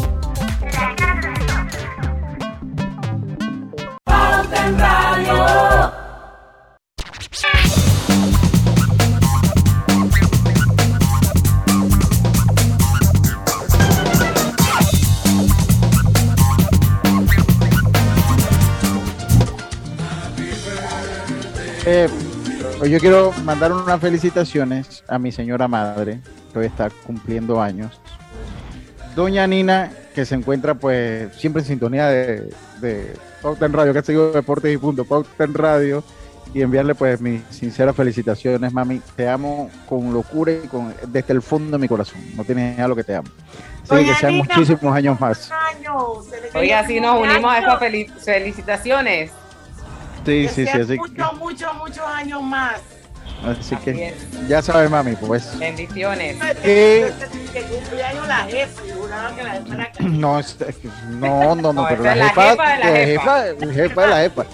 Pues yo quiero mandar unas felicitaciones a mi señora madre, que hoy está cumpliendo años. Doña Nina, que se encuentra pues siempre en sintonía de, de Pauta en Radio, que ha seguido Deportes y Punto, Radio, y enviarle pues mis sinceras felicitaciones, mami. Te amo con locura y con, desde el fondo de mi corazón. No tienes nada lo que te amo. Así que sean muchísimos años más. Oiga, así nos unimos a estas felicitaciones. Sí, sí, sí. Así muchos, muchos, muchos años más. Así, que ya sabes, mami, pues. Bendiciones. Que, cumpleaños la jefa, que la jefa era No, es, no, no, no, pero la jefa, la jefa, la jefa de la jefa.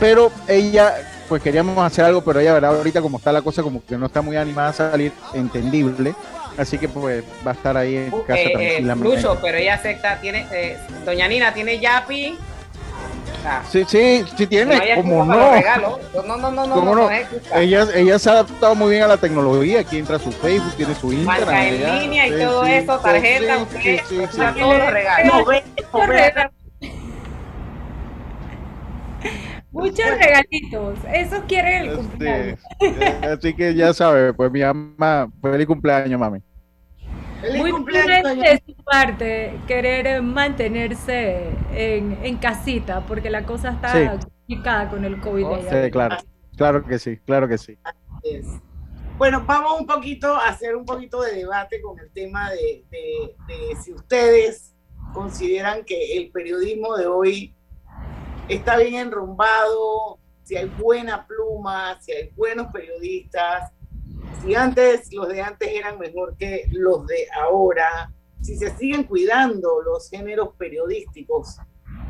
Pero ella, pues queríamos hacer algo, pero ella, ¿verdad? Ahorita como está la cosa, como que no está muy animada a salir, entendible. Así que pues va a estar ahí en casa eh, tranquilamente. Lucho, pero ella acepta, tiene, eh, Doña Nina tiene Yapi Sí, sí, sí tiene, como no. No, no, no, no, no, ella, ella se ha adaptado muy bien a la tecnología. Aquí entra su Facebook, tiene su Instagram. Marca en línea y todo eso, tarjeta, usted, todos los regalos. Muchos regalitos, eso quiere el cumpleaños. Así que ya sabe, pues mi mamá, feliz cumpleaños, mami. Muy prudente de su parte querer mantenerse en, en, casita, porque la cosa está complicada con el COVID. Oh, sí, claro, claro que sí, claro que sí. Bueno, vamos un poquito a hacer un poquito de debate con el tema de, de, de si ustedes consideran que el periodismo de hoy está bien enrumbado, si hay buena pluma, si hay buenos periodistas, si antes los de antes eran mejor que los de ahora, si se siguen cuidando los géneros periodísticos,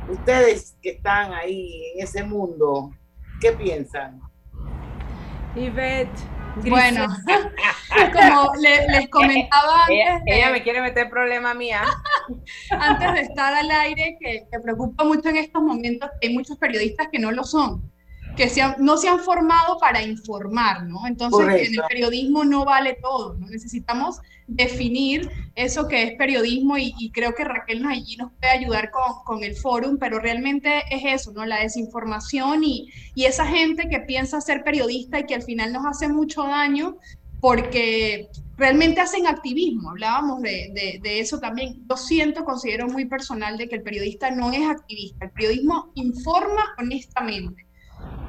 ustedes que están ahí en ese mundo, ¿qué piensan? Ivette. Bueno, como les comentaba antes. Ella, me quiere meter problema mía. antes de estar al aire, que, que preocupa mucho en estos momentos que hay muchos periodistas que no lo son que no se han formado para informar, ¿no? Entonces, en el periodismo no vale todo, ¿no? Necesitamos definir eso que es periodismo y, creo que Raquel nos, allí nos puede ayudar con, con, el fórum, pero realmente es eso, ¿no? La desinformación y, y esa gente que piensa ser periodista y que al final nos hace mucho daño porque realmente hacen activismo. Hablábamos de, de, de, eso también. Yo siento, considero muy personal de que el periodista no es activista. El periodismo informa honestamente.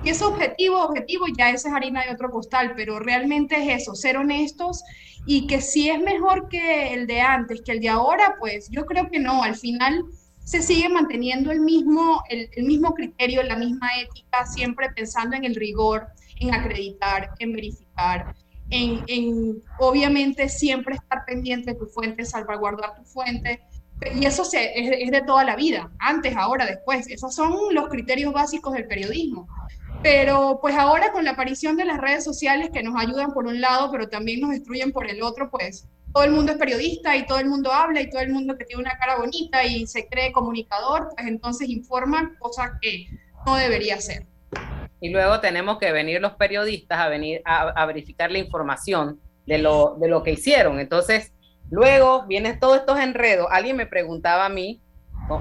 Y es objetivo, objetivo, ya esa es harina de otro costal, pero realmente es eso, ser honestos y que si es mejor que el de antes, que el de ahora, pues yo creo que no, al final se sigue manteniendo el mismo, el, mismo criterio, la misma ética, siempre pensando en el rigor, en acreditar, en verificar, en, en obviamente siempre estar pendiente de tu fuente, salvaguardar tu fuente, y eso se, es, de toda la vida, antes, ahora, después. Esos son los criterios básicos del periodismo. Pero pues ahora con la aparición de las redes sociales que nos ayudan por un lado, pero también nos destruyen por el otro, pues todo el mundo es periodista y todo el mundo habla y todo el mundo que tiene una cara bonita y se cree comunicador, pues entonces informa cosas que no debería ser. Y luego tenemos que venir los periodistas a venir a verificar la información de lo, de lo que hicieron. Entonces, luego vienen todos estos enredos. Alguien me preguntaba a mí,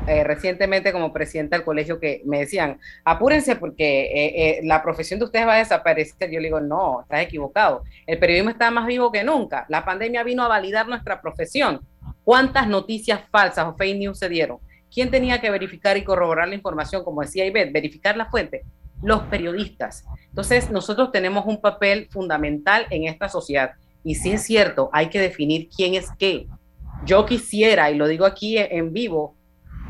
eh, recientemente como presidenta del colegio que me decían, apúrense porque eh, eh, la profesión de ustedes va a desaparecer. Yo le digo, no, estás equivocado. El periodismo está más vivo que nunca. La pandemia vino a validar nuestra profesión. ¿Cuántas noticias falsas o fake news se dieron? ¿Quién tenía que verificar y corroborar la información? Como decía Ivette, verificar la fuente. Los periodistas. Entonces, nosotros tenemos un papel fundamental en esta sociedad. Y si es cierto, hay que definir quién es qué. Yo quisiera, y lo digo aquí en vivo,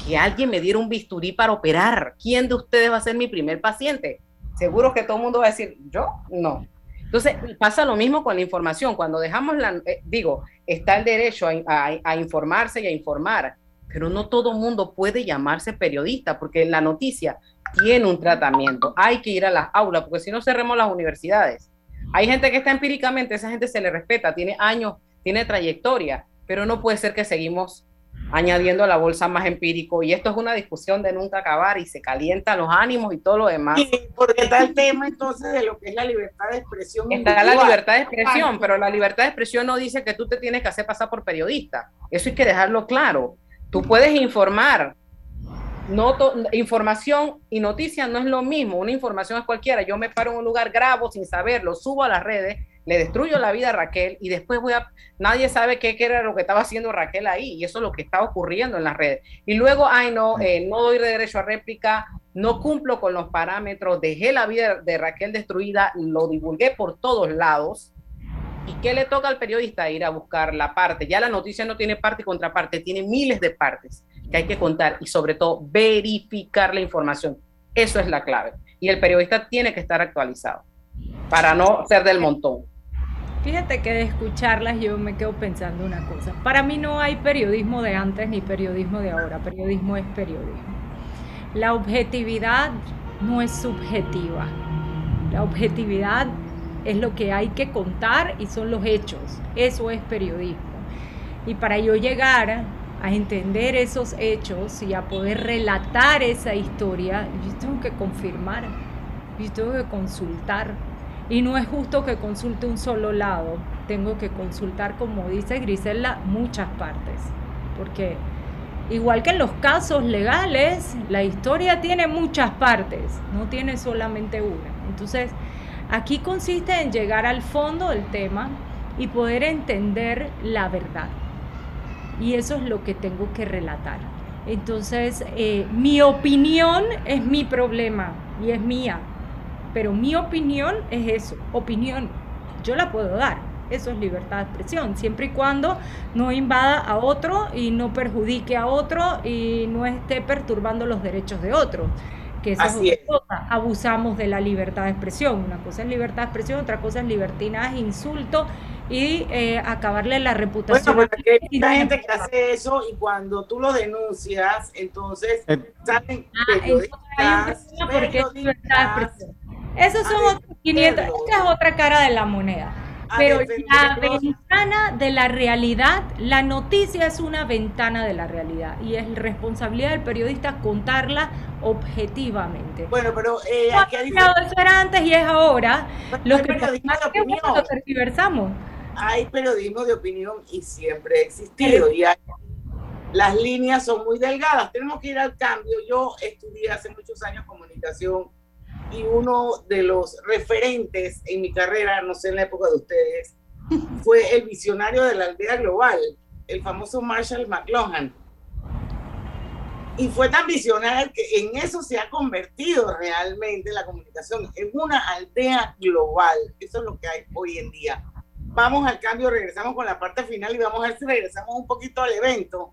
que alguien me diera un bisturí para operar. ¿Quién de ustedes va a ser mi primer paciente? Seguro que todo el mundo va a decir, yo no. Entonces pasa lo mismo con la información. Cuando dejamos la, eh, digo, está el derecho a, informarse y a informar, pero no todo mundo puede llamarse periodista porque la noticia tiene un tratamiento. Hay que ir a las aulas porque si no cerremos las universidades. Hay gente que está empíricamente, esa gente se le respeta, tiene años, tiene trayectoria, pero no puede ser que seguimos añadiendo a la bolsa más empírico. Y esto es una discusión de nunca acabar y se calientan los ánimos y todo lo demás. porque está el tema entonces de lo que es la libertad de expresión. Está la libertad de expresión, pero la libertad de expresión no dice que tú te tienes que hacer pasar por periodista. Eso hay que dejarlo claro. Tú puedes informar, no información y noticia no es lo mismo. Una información es cualquiera. Yo me paro en un lugar, grabo sin saberlo, subo a las redes, le destruyo la vida a Raquel y después voy a. Nadie sabe qué, era lo que estaba haciendo Raquel ahí y eso es lo que está ocurriendo en las redes. Y luego, ay, no, eh, no doy derecho a réplica, no cumplo con los parámetros, dejé la vida de Raquel destruida, lo divulgué por todos lados. ¿Y qué le toca al periodista? Ir a buscar la parte. Ya la noticia no tiene parte y contraparte, tiene miles de partes que hay que contar y sobre todo verificar la información. Eso es la clave. Y el periodista tiene que estar actualizado para no ser del montón. Fíjate que de escucharlas yo me quedo pensando una cosa. Para mí no hay periodismo de antes ni periodismo de ahora. Periodismo es periodismo. La objetividad no es subjetiva. La objetividad es lo que hay que contar y son los hechos. Eso es periodismo. Y para yo llegar a entender esos hechos y a poder relatar esa historia, yo tengo que confirmar, yo tengo que consultar. Y no es justo que consulte un solo lado, tengo que consultar, como dice Grisela, muchas partes. Porque igual que en los casos legales, la historia tiene muchas partes, no tiene solamente una. Entonces, aquí consiste en llegar al fondo del tema y poder entender la verdad y eso es lo que tengo que relatar. Entonces, eh, mi opinión es mi problema y es mía, pero mi opinión es eso, opinión, yo la puedo dar, eso es libertad de expresión, siempre y cuando no invada a otro y no perjudique a otro y no esté perturbando los derechos de otro que eso es otra cosa. Abusamos de la libertad de expresión. Una cosa es libertad de expresión, otra cosa es libertinaje, insulto y eh, acabarle la reputación. Bueno, porque hay mucha gente que hace eso y cuando tú lo denuncias, entonces eh, salen ah, porque es libertad de expresión. Esos son otros 500, esta es otra cara de la moneda. Pero la ventana de la realidad, la noticia es una ventana de la realidad y es responsabilidad del periodista contarla objetivamente. Bueno, pero eh, eso era antes y es ahora. Los que lo tergiversamos. Hay periodismo de opinión y siempre ha existido. Y las líneas son muy delgadas. Tenemos que ir al cambio. Yo estudié hace muchos años comunicación y uno de los referentes en mi carrera, no sé en la época de ustedes, fue el visionario de la aldea global, el famoso Marshall McLuhan. Y fue tan visionario que en eso se ha convertido realmente la comunicación, en una aldea global. Eso es lo que hay hoy en día. Vamos al cambio, regresamos con la parte final y vamos a ver si regresamos un poquito al evento.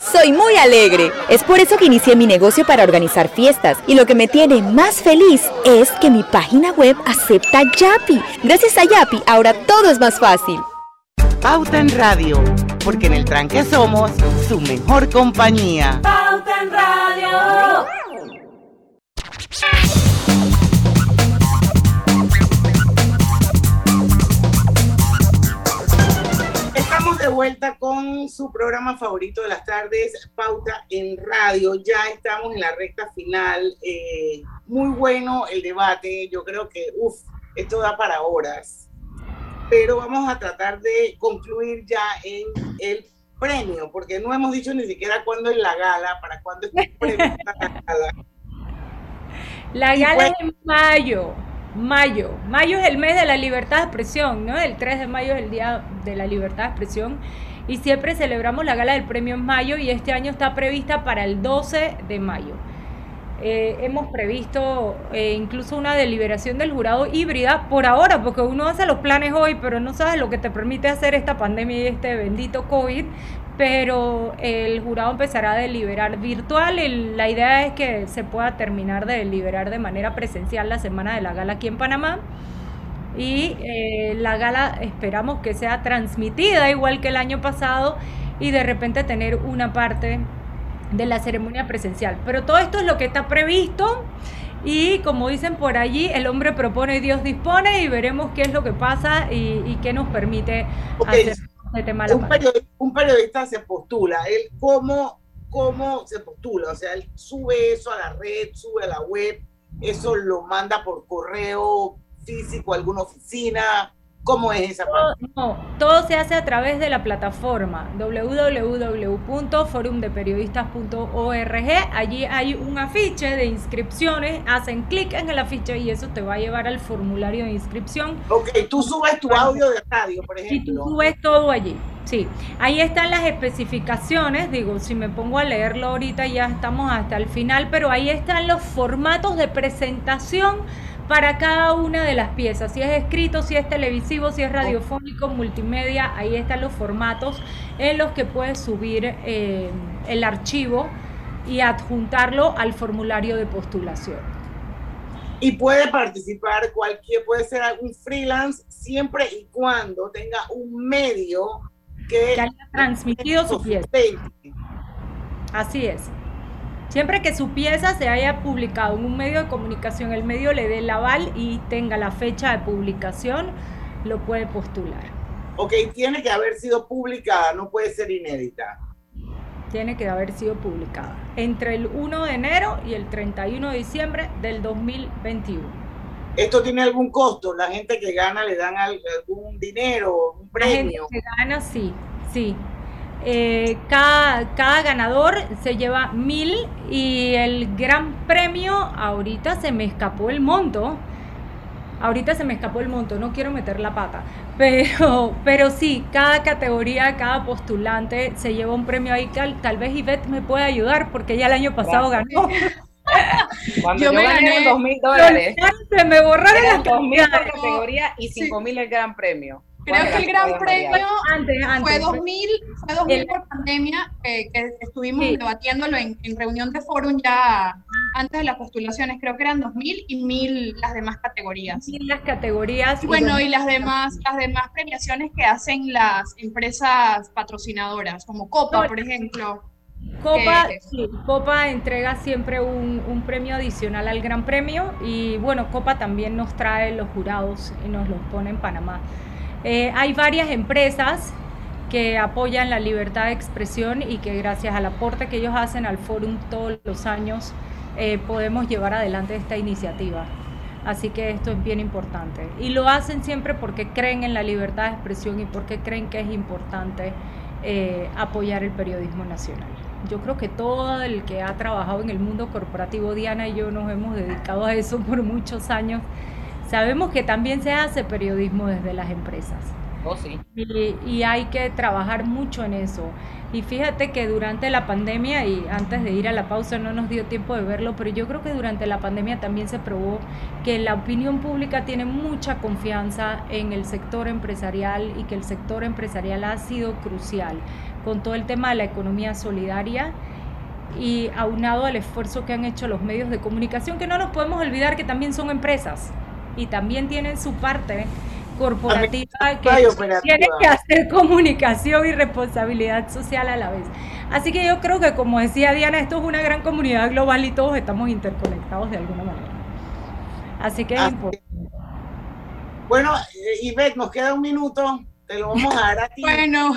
Soy muy alegre. Es por eso que inicié mi negocio para organizar fiestas. Y lo que me tiene más feliz es que mi página web acepta Yapi. Gracias a Yapi, ahora todo es más fácil. Pauta en Radio, porque en el tranque somos su mejor compañía. Pauta en Radio. Vuelta con su programa favorito de las tardes, Pauta en Radio. Ya estamos en la recta final. Eh, muy bueno el debate. Yo creo que, uff, esto da para horas. Pero vamos a tratar de concluir ya en el premio, porque no hemos dicho ni siquiera cuándo es la gala, para cuándo es el premio. la gala, la gala es en mayo. Mayo. Mayo es el mes de la libertad de expresión, ¿no? El 3 de mayo es el Día de la Libertad de Expresión. Y siempre celebramos la gala del premio en mayo y este año está prevista para el 12 de mayo. Eh, hemos previsto eh, incluso una deliberación del jurado híbrida por ahora, porque uno hace los planes hoy, pero no sabes lo que te permite hacer esta pandemia y este bendito COVID pero el jurado empezará a deliberar virtual. la idea es que se pueda terminar de deliberar de manera presencial la semana de la gala aquí en Panamá. Y eh, la gala esperamos que sea transmitida igual que el año pasado y de repente tener una parte de la ceremonia presencial. Pero todo esto es lo que está previsto. Y como dicen por allí, el hombre propone y Dios dispone y veremos qué es lo que pasa y, qué nos permite hacer un, periodista, se postula, él cómo, cómo se postula, o sea, él sube eso a la red, sube a la web, eso lo manda por correo físico a alguna oficina, ¿Cómo es esa parte? No, todo se hace a través de la plataforma www.forumdeperiodistas.org. Allí hay un afiche de inscripciones, hacen clic en el afiche y eso te va a llevar al formulario de inscripción. Ok, tú subes tu audio de radio, por ejemplo. Y tú subes todo allí. Sí, ahí están las especificaciones, digo, si me pongo a leerlo ahorita ya estamos hasta el final, pero ahí están los formatos de presentación para cada una de las piezas. Si es escrito, si es televisivo, si es radiofónico, multimedia, ahí están los formatos en los que puedes subir eh, el archivo y adjuntarlo al formulario de postulación. Y puede participar cualquier, puede ser algún freelance siempre y cuando tenga un medio que, que haya transmitido su pieza. Así es. Siempre que su pieza se haya publicado en un medio de comunicación, el medio le dé el aval y tenga la fecha de publicación, lo puede postular. Ok, tiene que haber sido publicada, no puede ser inédita. Tiene que haber sido publicada entre el 1 de enero y el 31 de diciembre del 2021. ¿Esto tiene algún costo? ¿La gente que gana le dan algún dinero, un premio? La gente que gana, sí, sí. Eh, cada, cada, ganador se lleva mil y el gran premio, ahorita se me escapó el monto. Ahorita se me escapó el monto, no quiero meter la pata. Pero, pero sí, cada categoría, cada postulante se lleva un premio ahí. Tal, vez Ivette me puede ayudar porque ya el año pasado ganó. Cuando yo, me gané dos mil dólares. Se me borraron las dos mil por categoría y cinco mil el gran premio. Creo que el gran premio fue 2000, fue 2000 por pandemia, que estuvimos debatiéndolo en, reunión de forum ya antes de las postulaciones. Creo que eran 2000 y 1000 las demás categorías. Y las categorías. bueno, y las demás, las demás premiaciones que hacen las empresas patrocinadoras, como Copa, por ejemplo. Copa, sí, Copa entrega siempre un, un, premio adicional al Gran Premio y bueno, Copa también nos trae los jurados y nos los pone en Panamá. Eh, hay varias empresas que apoyan la libertad de expresión y que gracias al aporte que ellos hacen al fórum todos los años eh, podemos llevar adelante esta iniciativa. Así que esto es bien importante. Y lo hacen siempre porque creen en la libertad de expresión y porque creen que es importante eh, apoyar el periodismo nacional. Yo creo que todo el que ha trabajado en el mundo corporativo, Diana y yo nos hemos dedicado a eso por muchos años Sabemos que también se hace periodismo desde las empresas. Oh, sí. y, hay que trabajar mucho en eso. Y fíjate que durante la pandemia, y antes de ir a la pausa no nos dio tiempo de verlo, pero yo creo que durante la pandemia también se probó que la opinión pública tiene mucha confianza en el sector empresarial y que el sector empresarial ha sido crucial con todo el tema de la economía solidaria y aunado al esfuerzo que han hecho los medios de comunicación, que no nos podemos olvidar que también son empresas y también tienen su parte corporativa que tiene que hacer comunicación y responsabilidad social a la vez. Así que yo creo que como decía Diana, esto es una gran comunidad global y todos estamos interconectados de alguna manera. Así que es importante. Bueno, eh, Ivette, nos queda un minuto. Te lo vamos a dar a ti. Bueno,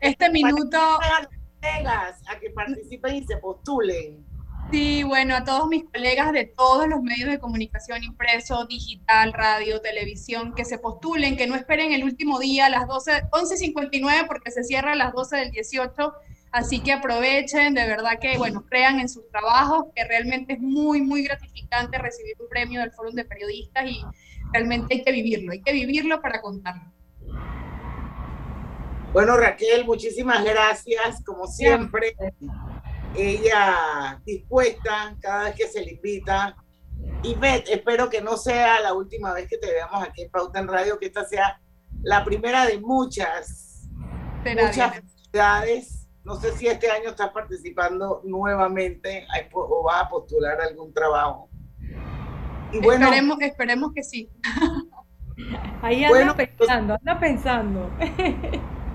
este minuto. A los colegas a que participen y se postulen. Sí, bueno, a todos mis colegas de todos los medios de comunicación impreso, digital, radio, televisión, que se postulen, que no esperen el último día a las 12, 11.59 porque se cierra a las 12 del 18. Así que aprovechen, de verdad que, bueno, crean en sus trabajos, que realmente es muy, muy gratificante recibir un premio del Foro de Periodistas y realmente hay que vivirlo, hay que vivirlo para contarlo. Bueno, Raquel, muchísimas gracias, como siempre ella dispuesta cada vez que se le invita. Y Beth, espero que no sea la última vez que te veamos aquí en Pauta en Radio, que esta sea la primera de muchas, muchas felicidades. No sé si este año estás participando nuevamente o vas a postular algún trabajo. Y bueno, esperemos, esperemos que sí. Ahí anda pensando, anda pensando.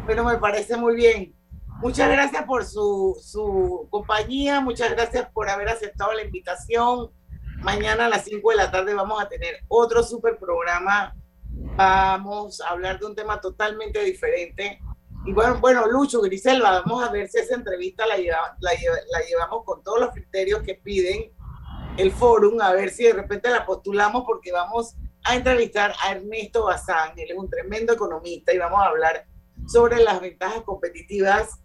Bueno, me parece muy bien. Muchas gracias por su, su compañía, muchas gracias por haber aceptado la invitación. Mañana a las 5 de la tarde vamos a tener otro super programa. Vamos a hablar de un tema totalmente diferente. Y bueno, bueno, Lucho, Griselva, vamos a ver si esa entrevista la, lleva, la, la llevamos con todos los criterios que piden el fórum, a ver si de repente la postulamos porque vamos a entrevistar a Ernesto Bazán, él es un tremendo economista y vamos a hablar sobre las ventajas competitivas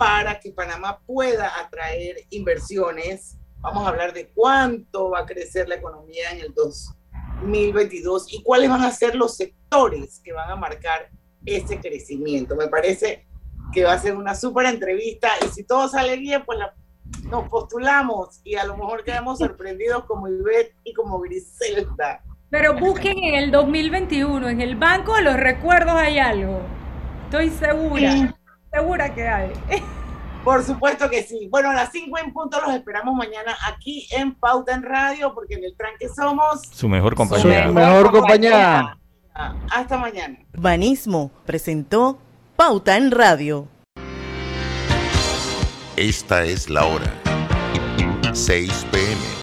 para que Panamá pueda atraer inversiones. Vamos a hablar de cuánto va a crecer la economía en el 2022 y cuáles van a ser los sectores que van a marcar ese crecimiento. Me parece que va a ser una súper entrevista y si todo sale bien, pues nos postulamos y a lo mejor quedamos sorprendidos como Ivette y como Griselda. Pero busquen en el 2021, en el Banco de los Recuerdos hay algo. Estoy segura. Segura que hay. Por supuesto que sí. Bueno, a las 5 en punto los esperamos mañana aquí en Pauta en Radio, porque en el tranque somos su mejor compañía. Su mejor compañía. Hasta mañana. Banismo presentó Pauta en Radio. Esta es la hora. 6 pm.